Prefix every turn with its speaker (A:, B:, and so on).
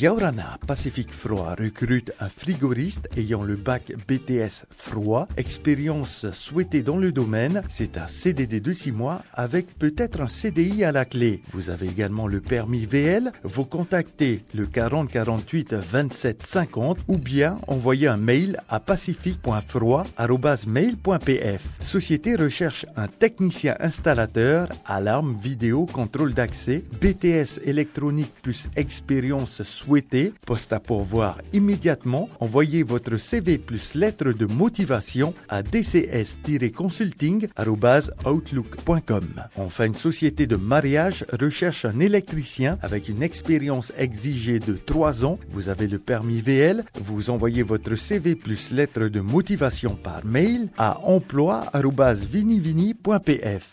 A: Yaurana Pacifique Froid recrute un frigoriste ayant le bac BTS Froid, expérience souhaitée dans le domaine. C'est un CDD de 6 mois avec peut-être un CDI à la clé. Vous avez également le permis VL. Vous contactez le 40 48 27 50 ou bien envoyez un mail à pacifique.froid.mail.pf. Société recherche un technicien installateur, alarme, vidéo, contrôle d'accès, BTS électronique plus expérience souhaitée, poste à pourvoir immédiatement, envoyez votre CV plus lettre de motivation à dcs-consulting.outlook.com. Enfin, une société de mariage recherche un électricien avec une expérience exigée de 3 ans. Vous avez le permis VL, vous envoyez votre CV plus lettre de motivation par mail à emploi.vinivini.pf.